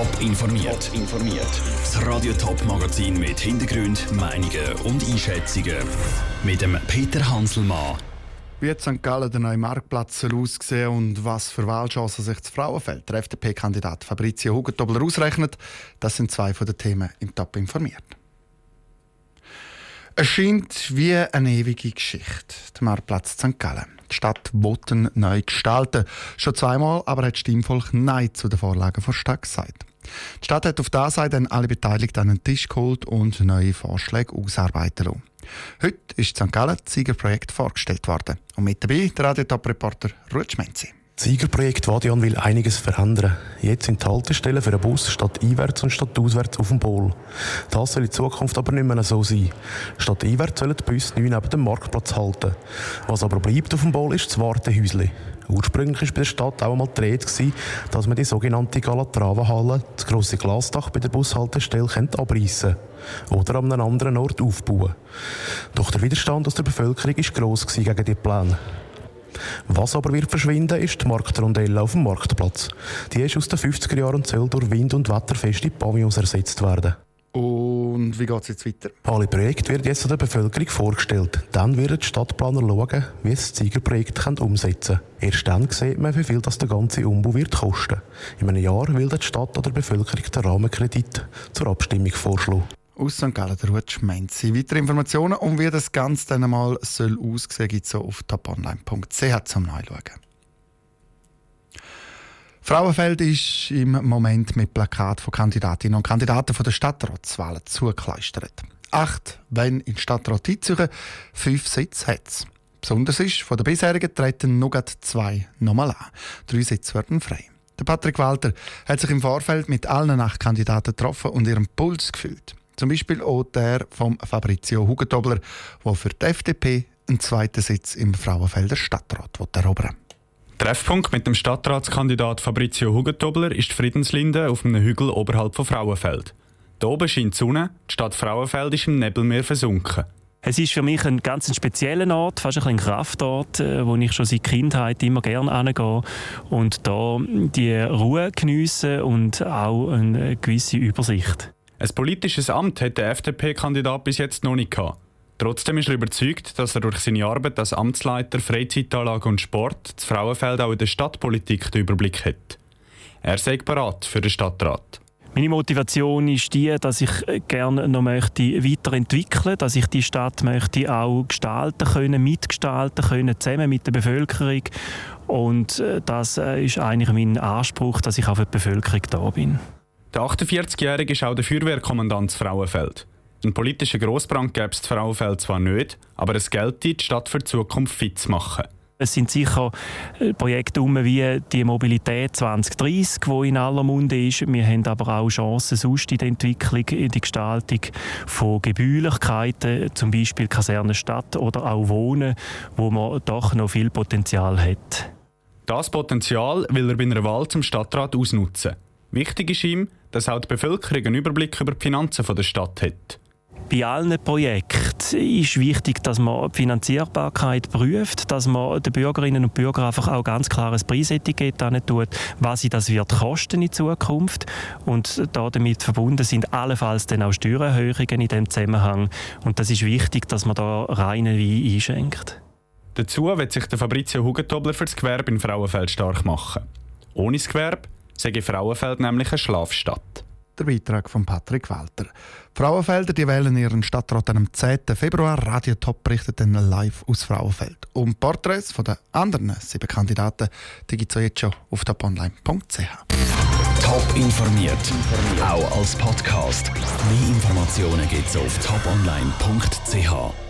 Top informiert. informiert. Das Radio Top Magazin mit Hintergrund, Meinungen und Einschätzungen mit dem Peter Hanselmann. Wie hat St. Gallen der neue Marktplatz soll aussehen und was für Wahlchancen sich das Frauenfeld der FDP-Kandidat Fabrizio Hugentobler ausrechnet, das sind zwei von den Themen im Top informiert. Es scheint wie eine ewige Geschichte, der Marktplatz St. Gallen. Die Stadt Botten neu gestalten. Schon zweimal aber hat das Stimmvolk Nein zu den Vorlagen der Stadt gesagt. Die Stadt hat auf dieser Seite dann alle Beteiligten an den Tisch geholt und neue Vorschläge ausarbeiten lassen. Heute ist St. Gallen das Siegerprojekt vorgestellt worden. Und mit dabei der Radiotop-Reporter Ruth Schmenzi. Das Siegerprojekt Vadian will einiges verändern. Jetzt sind die Haltestellen für den Bus statt einwärts und statt auswärts auf dem Pol. Das soll in Zukunft aber nicht mehr so sein. Statt einwärts sollen die Busse neu neben dem Marktplatz halten. Was aber bleibt auf dem Pol ist das Wartehäusli. Ursprünglich war bei der Stadt auch einmal die Rede, dass man die sogenannte Galatrava-Halle, das grosse Glasdach bei der Bushaltestelle, abreißen oder an einem anderen Ort aufbauen. Doch der Widerstand aus der Bevölkerung war gross gegen diese Pläne. Was aber wird verschwinden, ist die Marktrondelle auf dem Marktplatz. Die ist aus den 50er Jahren und soll durch Wind- und wetterfeste Pavillons ersetzt werden. Und wie geht es jetzt weiter? Alle Projekte werden jetzt der Bevölkerung vorgestellt. Dann werden die Stadtplaner schauen, wie sie das Siegerprojekt umsetzen können. Erst dann sieht man, wie viel das der ganze Umbau wird kosten. In einem Jahr will die Stadt oder die Bevölkerung den Rahmenkredit zur Abstimmung vorschlagen. Aus St. Gallen, der Ruth Schmenzi. Weitere Informationen und wie das Ganze dann einmal soll aussehen gibt es auf toponline.ch zum Nachschauen. Frauenfeld ist im Moment mit Plakat von Kandidatinnen und Kandidaten von der Stadtratswahlen zugekleistert. Acht wenn in Stadtrat einziehen, fünf Sitze hat es. Besonders ist, von den bisherigen treten nur zwei nochmal an. Drei Sitze werden frei. Der Patrick Walter hat sich im Vorfeld mit allen acht Kandidaten getroffen und ihren Puls gefühlt. Zum Beispiel auch der von Fabrizio Hugentobler, der für die FDP einen zweiten Sitz im Frauenfelder Stadtrat erobern Treffpunkt mit dem Stadtratskandidat Fabrizio Hugentobler ist die Friedenslinde auf einem Hügel oberhalb von Frauenfeld. Hier oben scheint die Sonne, die Stadt Frauenfeld ist im Nebelmeer versunken. Es ist für mich ein ganz spezieller Ort, fast ein Kraftort, äh, wo ich schon seit Kindheit immer gerne angehe und da die Ruhe geniessen und auch eine gewisse Übersicht. Ein politisches Amt hat der FDP-Kandidat bis jetzt noch nicht gehabt. Trotzdem ist er überzeugt, dass er durch seine Arbeit als Amtsleiter Freizeitanlage und Sport das Frauenfeld auch in der Stadtpolitik den Überblick hat. Er sei bereit für den Stadtrat. Meine Motivation ist die, dass ich gerne noch möchte weiterentwickeln, dass ich die Stadt möchte auch gestalten können, mitgestalten können, zusammen mit der Bevölkerung. Und äh, das äh, ist eigentlich mein Anspruch, dass ich auch für die Bevölkerung da bin. Der 48-Jährige ist auch der Feuerwehrkommandant Frauenfeld. Einen politischen Grossbrand gäbe es Frauenfeld zwar nicht, aber es gilt, die Stadt für die Zukunft fit zu machen. Es sind sicher äh, Projekte wie die Mobilität 2030, die in aller Munde ist. Wir haben aber auch Chancen sonst in der Entwicklung, in der Gestaltung von Gebührlichkeiten, zum Beispiel Kasernenstadt oder auch Wohnen, wo man doch noch viel Potenzial hat. Das Potenzial will er bei einer Wahl zum Stadtrat ausnutzen. Wichtig ist ihm, dass auch die Bevölkerung einen Überblick über die Finanzen der Stadt hat. Bei allen Projekten ist wichtig, dass man die Finanzierbarkeit prüft, dass man den Bürgerinnen und Bürgern einfach auch ganz klares Preisetikett tut, was sie das wird kosten in Zukunft. Und damit verbunden sind allenfalls dann auch Steuererhöhungen in diesem Zusammenhang. Und das ist wichtig, dass man da reinen Wein einschenkt. Dazu wird sich der Fabrizio Hugentobler für das Gewerbe in Frauenfeld stark machen. Ohne das Gewerbe sei Frauenfeld nämlich eine Schlafstadt. Der Beitrag von Patrick Walter. Frauenfelder die wählen ihren Stadtrat am 10. Februar. Radio Top berichtet dann live aus Frauenfeld. Und Porträts von den anderen sieben Kandidaten gibt es jetzt schon auf toponline.ch. Top informiert, auch als Podcast. Mehr Informationen gibt es auf toponline.ch.